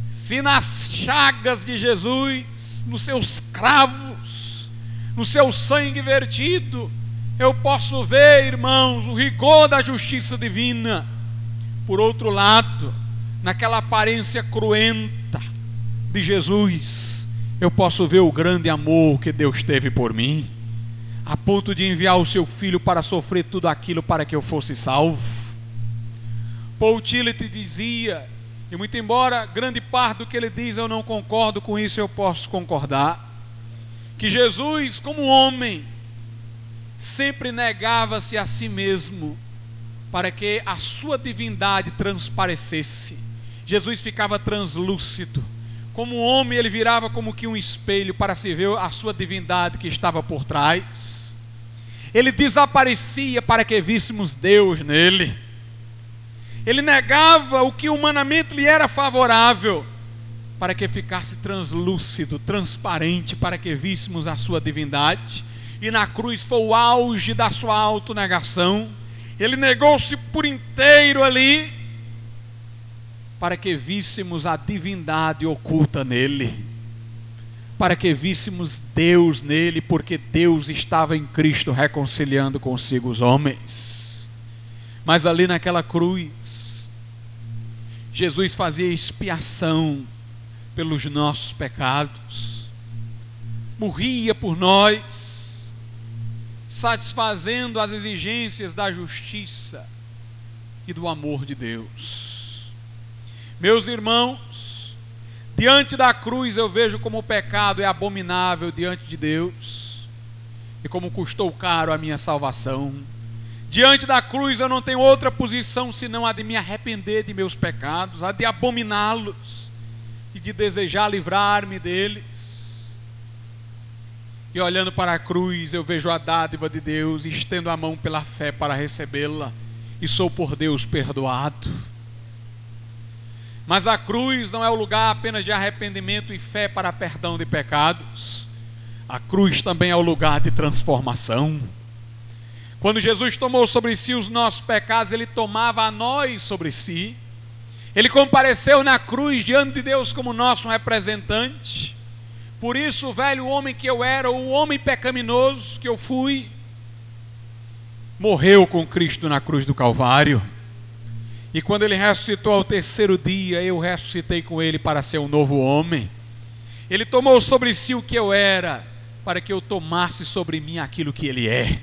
Se nas chagas de Jesus, nos seus cravos, no seu sangue vertido, eu posso ver, irmãos, o rigor da justiça divina. Por outro lado, naquela aparência cruenta de Jesus, eu posso ver o grande amor que Deus teve por mim, a ponto de enviar o seu filho para sofrer tudo aquilo para que eu fosse salvo. Paul Tillich dizia, e muito embora grande parte do que ele diz eu não concordo com isso, eu posso concordar, que Jesus, como homem, sempre negava-se a si mesmo para que a sua divindade transparecesse. Jesus ficava translúcido como homem, ele virava como que um espelho para se ver a sua divindade que estava por trás. Ele desaparecia para que víssemos Deus nele. Ele negava o que humanamente lhe era favorável, para que ficasse translúcido, transparente, para que víssemos a sua divindade. E na cruz foi o auge da sua autonegação. Ele negou-se por inteiro ali, para que víssemos a divindade oculta nele, para que víssemos Deus nele, porque Deus estava em Cristo reconciliando consigo os homens. Mas ali naquela cruz, Jesus fazia expiação pelos nossos pecados, morria por nós, satisfazendo as exigências da justiça e do amor de Deus. Meus irmãos, diante da cruz eu vejo como o pecado é abominável diante de Deus e como custou caro a minha salvação. Diante da cruz eu não tenho outra posição senão a de me arrepender de meus pecados, a de abominá-los e de desejar livrar-me deles. E olhando para a cruz, eu vejo a dádiva de Deus, estendo a mão pela fé para recebê-la, e sou por Deus perdoado. Mas a cruz não é o lugar apenas de arrependimento e fé para perdão de pecados. A cruz também é o lugar de transformação. Quando Jesus tomou sobre si os nossos pecados, ele tomava a nós sobre si. Ele compareceu na cruz diante de Deus como nosso representante. Por isso, o velho homem que eu era, o homem pecaminoso que eu fui, morreu com Cristo na cruz do Calvário. E quando ele ressuscitou ao terceiro dia, eu ressuscitei com ele para ser um novo homem. Ele tomou sobre si o que eu era, para que eu tomasse sobre mim aquilo que ele é.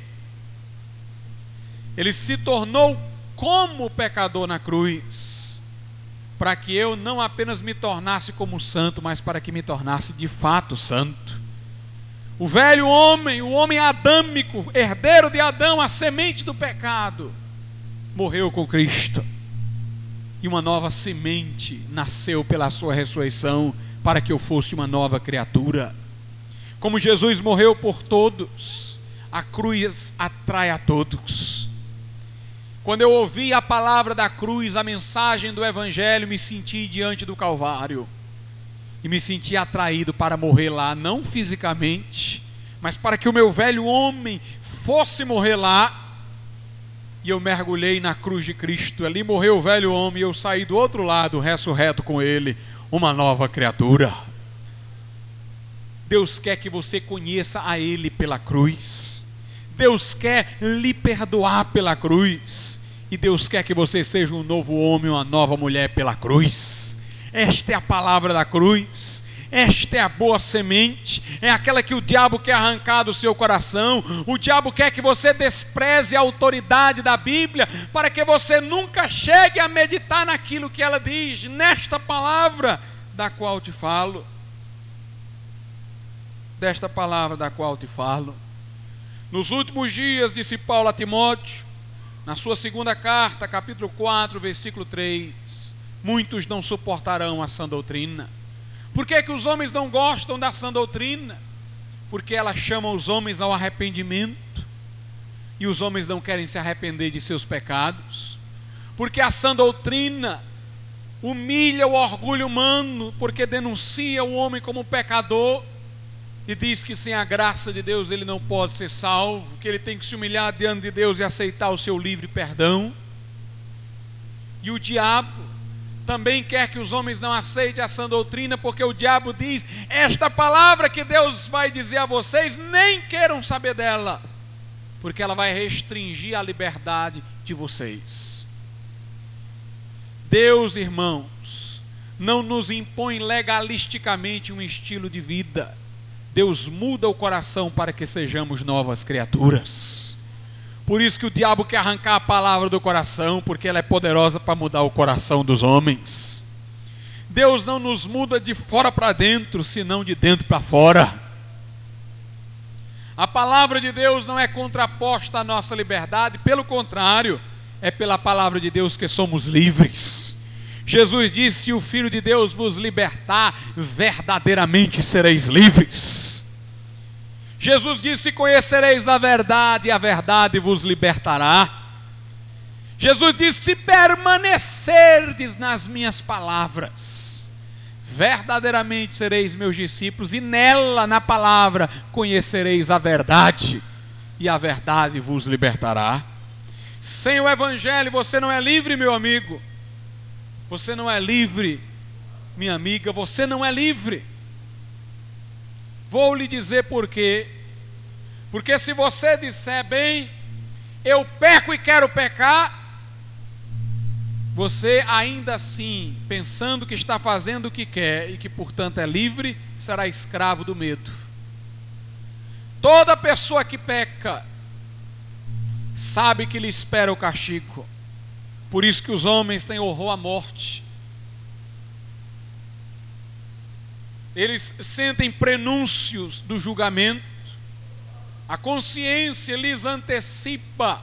Ele se tornou como pecador na cruz, para que eu não apenas me tornasse como santo, mas para que me tornasse de fato santo. O velho homem, o homem adâmico, herdeiro de Adão, a semente do pecado, morreu com Cristo e uma nova semente nasceu pela sua ressurreição para que eu fosse uma nova criatura. Como Jesus morreu por todos, a cruz atrai a todos. Quando eu ouvi a palavra da cruz, a mensagem do Evangelho, me senti diante do Calvário e me senti atraído para morrer lá, não fisicamente, mas para que o meu velho homem fosse morrer lá e eu mergulhei na cruz de Cristo. Ali morreu o velho homem e eu saí do outro lado, ressurreto com ele, uma nova criatura. Deus quer que você conheça a Ele pela cruz. Deus quer lhe perdoar pela cruz. E Deus quer que você seja um novo homem, uma nova mulher pela cruz. Esta é a palavra da cruz. Esta é a boa semente, é aquela que o diabo quer arrancar do seu coração. O diabo quer que você despreze a autoridade da Bíblia, para que você nunca chegue a meditar naquilo que ela diz, nesta palavra da qual te falo. Desta palavra da qual te falo. Nos últimos dias, disse Paulo a Timóteo, na sua segunda carta, capítulo 4, versículo 3, muitos não suportarão a sã doutrina. Por que, que os homens não gostam da sã doutrina? Porque ela chama os homens ao arrependimento e os homens não querem se arrepender de seus pecados. Porque a sã doutrina humilha o orgulho humano, porque denuncia o homem como pecador e diz que sem a graça de Deus ele não pode ser salvo, que ele tem que se humilhar diante de Deus e aceitar o seu livre perdão. E o diabo também quer que os homens não aceitem essa doutrina, porque o diabo diz: esta palavra que Deus vai dizer a vocês, nem queiram saber dela, porque ela vai restringir a liberdade de vocês. Deus, irmãos, não nos impõe legalisticamente um estilo de vida Deus muda o coração para que sejamos novas criaturas. Por isso que o diabo quer arrancar a palavra do coração, porque ela é poderosa para mudar o coração dos homens. Deus não nos muda de fora para dentro, senão de dentro para fora. A palavra de Deus não é contraposta à nossa liberdade, pelo contrário, é pela palavra de Deus que somos livres. Jesus disse: Se o Filho de Deus vos libertar, verdadeiramente sereis livres. Jesus disse: Conhecereis a verdade, e a verdade vos libertará. Jesus disse: Se permanecerdes nas minhas palavras, verdadeiramente sereis meus discípulos, e nela, na palavra, conhecereis a verdade, e a verdade vos libertará. Sem o Evangelho você não é livre, meu amigo. Você não é livre, minha amiga, você não é livre. Vou lhe dizer por quê. Porque se você disser bem, eu peco e quero pecar, você ainda assim, pensando que está fazendo o que quer e que portanto é livre, será escravo do medo. Toda pessoa que peca sabe que lhe espera o castigo. Por isso que os homens têm horror à morte. Eles sentem prenúncios do julgamento, a consciência lhes antecipa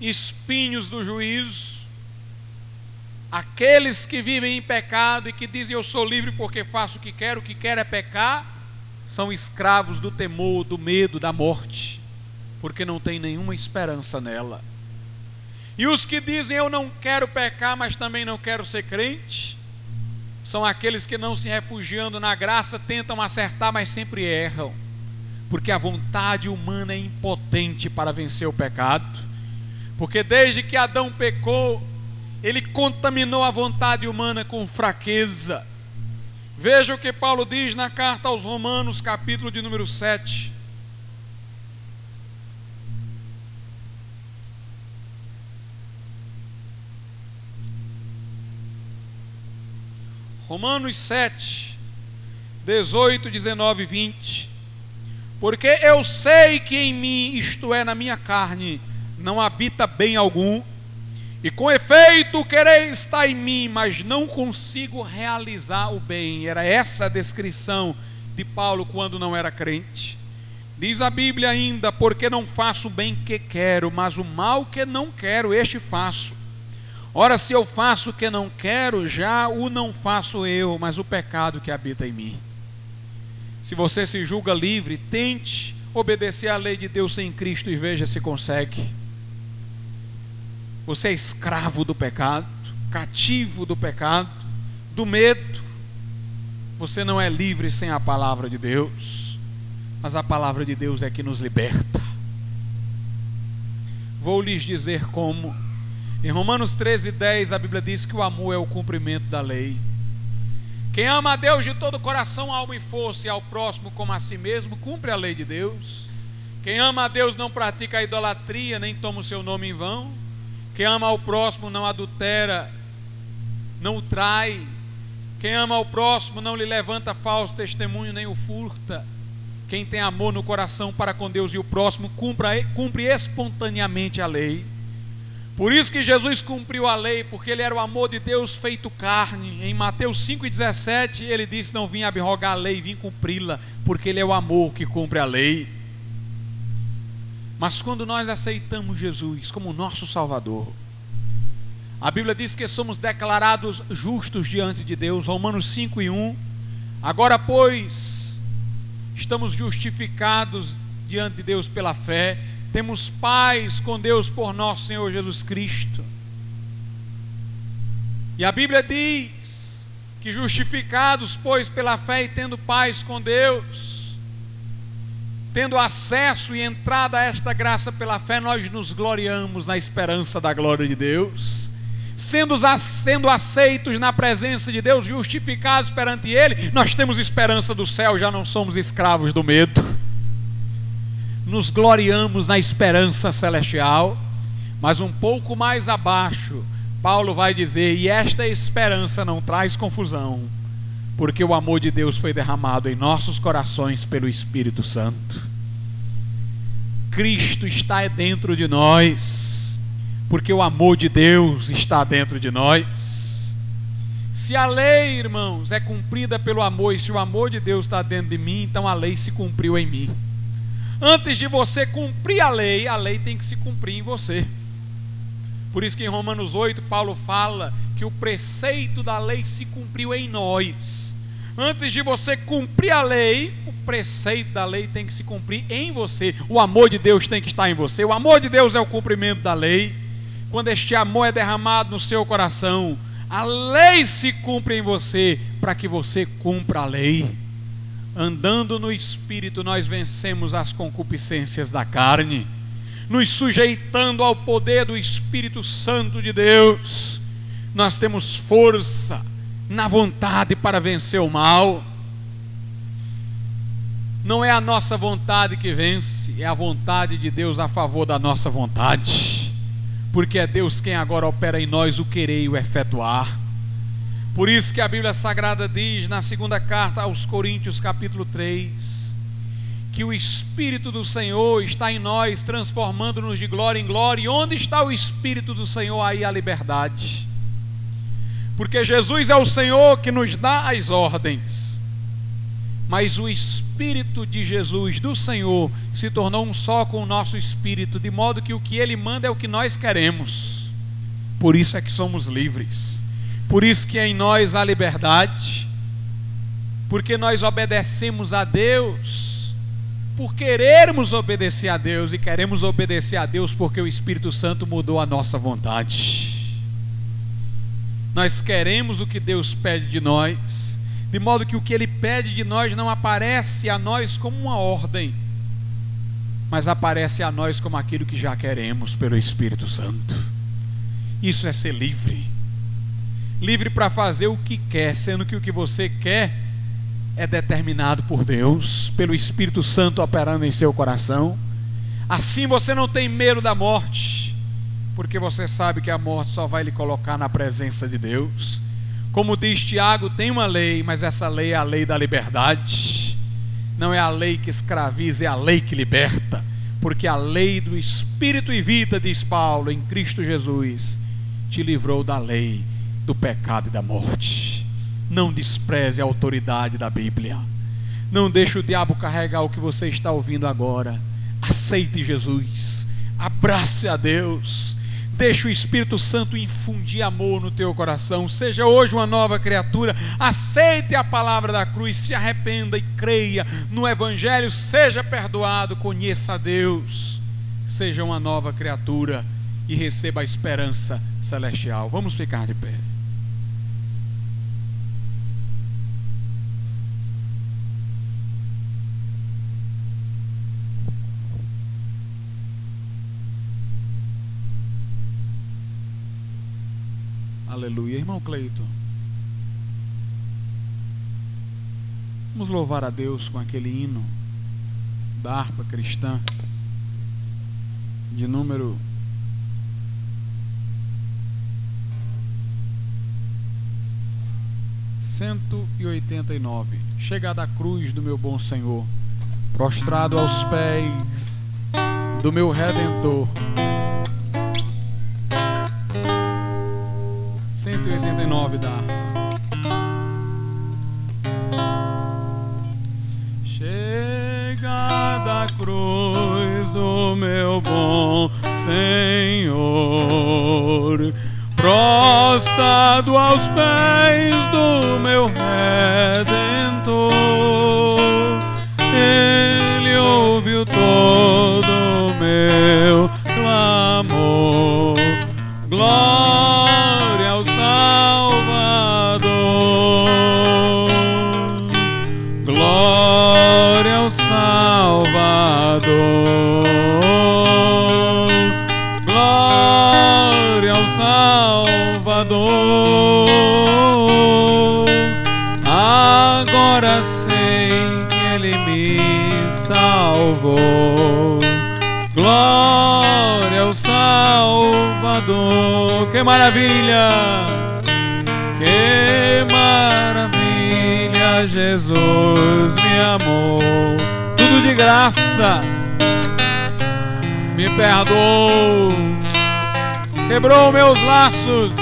espinhos do juízo. Aqueles que vivem em pecado e que dizem eu sou livre porque faço o que quero, o que quero é pecar, são escravos do temor, do medo, da morte, porque não tem nenhuma esperança nela. E os que dizem eu não quero pecar, mas também não quero ser crente, são aqueles que não se refugiando na graça tentam acertar, mas sempre erram, porque a vontade humana é impotente para vencer o pecado. Porque desde que Adão pecou, ele contaminou a vontade humana com fraqueza. Veja o que Paulo diz na carta aos Romanos, capítulo de número 7. Romanos 7, 18, 19 e 20. Porque eu sei que em mim, isto é, na minha carne, não habita bem algum, e com efeito querer estar em mim, mas não consigo realizar o bem. Era essa a descrição de Paulo quando não era crente. Diz a Bíblia ainda: porque não faço o bem que quero, mas o mal que não quero, este faço. Ora, se eu faço o que não quero, já o não faço eu, mas o pecado que habita em mim. Se você se julga livre, tente obedecer à lei de Deus em Cristo e veja se consegue. Você é escravo do pecado, cativo do pecado, do medo. Você não é livre sem a palavra de Deus, mas a palavra de Deus é que nos liberta. Vou lhes dizer como em Romanos 13, 10, a Bíblia diz que o amor é o cumprimento da lei. Quem ama a Deus de todo coração, alma e força, e ao próximo como a si mesmo, cumpre a lei de Deus. Quem ama a Deus não pratica a idolatria, nem toma o seu nome em vão. Quem ama ao próximo não adultera, não o trai. Quem ama ao próximo não lhe levanta falso testemunho, nem o furta. Quem tem amor no coração para com Deus e o próximo, cumpre espontaneamente a lei. Por isso que Jesus cumpriu a lei, porque ele era o amor de Deus feito carne. Em Mateus 5,17 ele disse: Não vim abrogar a lei, vim cumpri-la, porque ele é o amor que cumpre a lei. Mas quando nós aceitamos Jesus como nosso Salvador, a Bíblia diz que somos declarados justos diante de Deus, Romanos 5 e 1. Agora, pois, estamos justificados diante de Deus pela fé, temos paz com Deus por nosso Senhor Jesus Cristo. E a Bíblia diz que justificados, pois, pela fé e tendo paz com Deus, tendo acesso e entrada a esta graça pela fé, nós nos gloriamos na esperança da glória de Deus. Sendo, sendo aceitos na presença de Deus, justificados perante Ele, nós temos esperança do céu, já não somos escravos do medo. Nos gloriamos na esperança celestial, mas um pouco mais abaixo, Paulo vai dizer: e esta esperança não traz confusão, porque o amor de Deus foi derramado em nossos corações pelo Espírito Santo. Cristo está dentro de nós, porque o amor de Deus está dentro de nós. Se a lei, irmãos, é cumprida pelo amor, e se o amor de Deus está dentro de mim, então a lei se cumpriu em mim. Antes de você cumprir a lei, a lei tem que se cumprir em você. Por isso que em Romanos 8, Paulo fala que o preceito da lei se cumpriu em nós. Antes de você cumprir a lei, o preceito da lei tem que se cumprir em você. O amor de Deus tem que estar em você. O amor de Deus é o cumprimento da lei. Quando este amor é derramado no seu coração, a lei se cumpre em você para que você cumpra a lei. Andando no espírito, nós vencemos as concupiscências da carne, nos sujeitando ao poder do Espírito Santo de Deus. Nós temos força na vontade para vencer o mal. Não é a nossa vontade que vence, é a vontade de Deus a favor da nossa vontade. Porque é Deus quem agora opera em nós o querer e o efetuar. Por isso que a Bíblia Sagrada diz na segunda carta aos Coríntios, capítulo 3, que o Espírito do Senhor está em nós, transformando-nos de glória em glória. E onde está o Espírito do Senhor? Aí a liberdade porque Jesus é o Senhor que nos dá as ordens. Mas o Espírito de Jesus, do Senhor, se tornou um só com o nosso espírito, de modo que o que Ele manda é o que nós queremos. Por isso é que somos livres. Por isso que em nós há liberdade. Porque nós obedecemos a Deus por querermos obedecer a Deus e queremos obedecer a Deus porque o Espírito Santo mudou a nossa vontade. Nós queremos o que Deus pede de nós, de modo que o que Ele pede de nós não aparece a nós como uma ordem, mas aparece a nós como aquilo que já queremos pelo Espírito Santo. Isso é ser livre. Livre para fazer o que quer, sendo que o que você quer é determinado por Deus, pelo Espírito Santo operando em seu coração. Assim você não tem medo da morte porque você sabe que a morte só vai lhe colocar na presença de Deus. Como diz Tiago, tem uma lei, mas essa lei é a lei da liberdade. Não é a lei que escraviza, é a lei que liberta. Porque a lei do espírito e vida, diz Paulo, em Cristo Jesus, te livrou da lei, do pecado e da morte. Não despreze a autoridade da Bíblia. Não deixe o diabo carregar o que você está ouvindo agora. Aceite Jesus. Abrace a Deus Deixa o Espírito Santo infundir amor no teu coração. Seja hoje uma nova criatura. Aceite a palavra da cruz, se arrependa e creia no Evangelho. Seja perdoado, conheça a Deus. Seja uma nova criatura e receba a esperança celestial. Vamos ficar de pé. Aleluia. Irmão Cleiton. Vamos louvar a Deus com aquele hino da harpa cristã de número cento e oitenta e nove. Chegada à cruz do meu bom Senhor, prostrado aos pés do meu Redentor 189 da Chega da cruz do meu bom Senhor. Prostado aos pés do meu Redentor, Ele ouviu todo o meu Que maravilha! Que maravilha! Jesus me amou. Tudo de graça. Me perdoou. Quebrou meus laços.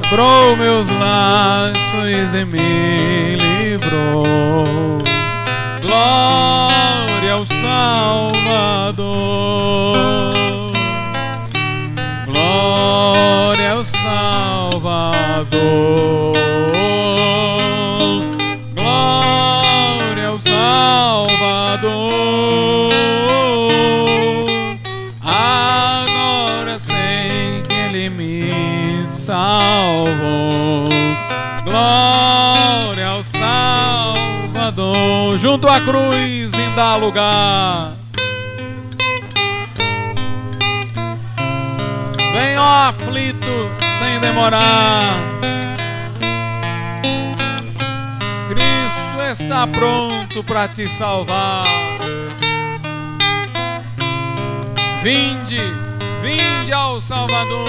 Quebrou meus laços e me livrou. Glória ao Salvador. Glória Salvador. Glória ao Salvador. Agora sei que Ele me salvou. Glória ao Salvador. Junto à cruz, em dá lugar. Demorar. Cristo está pronto para te salvar. Vinde, vinde ao Salvador.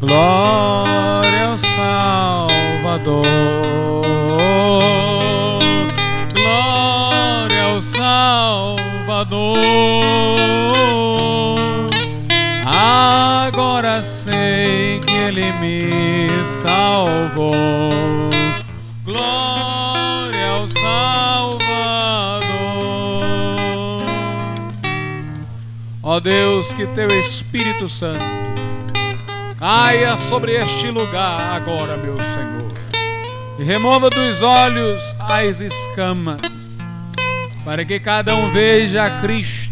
Glória ao Salvador. Glória ao Salvador. Sei que Ele me salvou. Glória ao Salvador. Ó Deus, que teu Espírito Santo caia sobre este lugar agora, meu Senhor, e remova dos olhos as escamas, para que cada um veja Cristo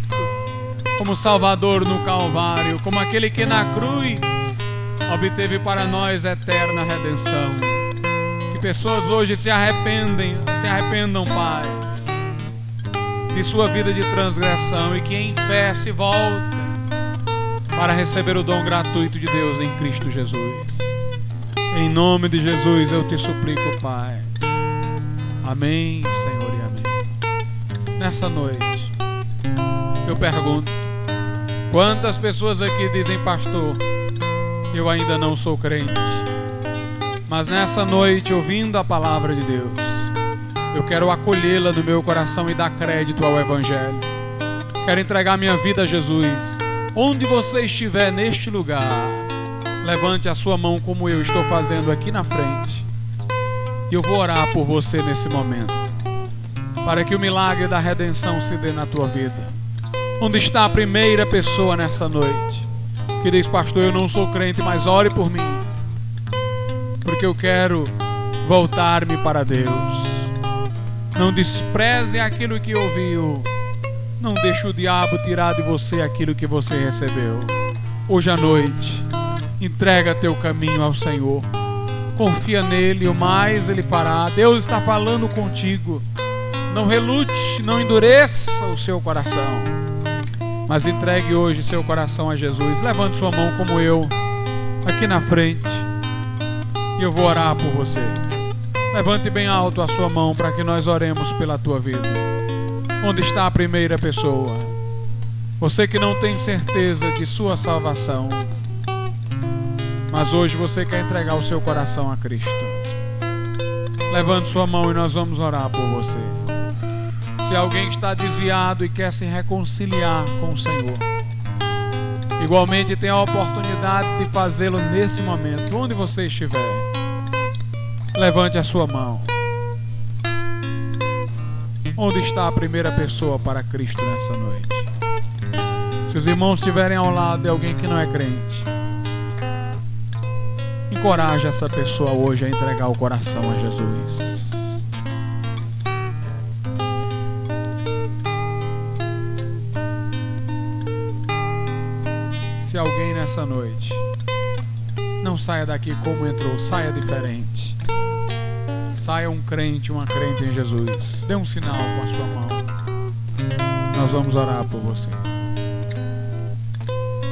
como Salvador no Calvário, como aquele que na cruz obteve para nós eterna redenção. Que pessoas hoje se arrependem, se arrependam, Pai, de sua vida de transgressão e que em fé se voltem para receber o dom gratuito de Deus em Cristo Jesus. Em nome de Jesus eu te suplico, Pai. Amém, Senhor, e amém. Nessa noite, eu pergunto: quantas pessoas aqui dizem, pastor, eu ainda não sou crente? Mas nessa noite, ouvindo a palavra de Deus, eu quero acolhê-la no meu coração e dar crédito ao Evangelho. Quero entregar minha vida a Jesus Onde você estiver neste lugar, levante a sua mão como eu estou fazendo aqui na frente. E eu vou orar por você nesse momento, para que o milagre da redenção se dê na tua vida. Onde está a primeira pessoa nessa noite que diz, pastor, eu não sou crente, mas ore por mim, porque eu quero voltar-me para Deus. Não despreze aquilo que ouviu não deixe o diabo tirar de você aquilo que você recebeu. Hoje à noite, entrega teu caminho ao Senhor. Confia nele, o mais ele fará. Deus está falando contigo. Não relute, não endureça o seu coração. Mas entregue hoje seu coração a Jesus. Levante sua mão como eu, aqui na frente. E eu vou orar por você. Levante bem alto a sua mão para que nós oremos pela tua vida. Onde está a primeira pessoa? Você que não tem certeza de sua salvação, mas hoje você quer entregar o seu coração a Cristo. Levante sua mão e nós vamos orar por você. Se alguém está desviado e quer se reconciliar com o Senhor, igualmente tem a oportunidade de fazê-lo nesse momento, onde você estiver. Levante a sua mão. Onde está a primeira pessoa para Cristo nessa noite? Se os irmãos estiverem ao lado de alguém que não é crente, encoraje essa pessoa hoje a entregar o coração a Jesus. Nessa noite não saia daqui como entrou, saia diferente. Saia um crente, uma crente em Jesus. Dê um sinal com a sua mão. Nós vamos orar por você.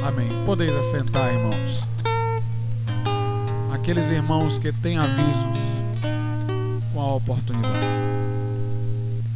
Amém. Podeis assentar, irmãos. Aqueles irmãos que têm avisos com a oportunidade.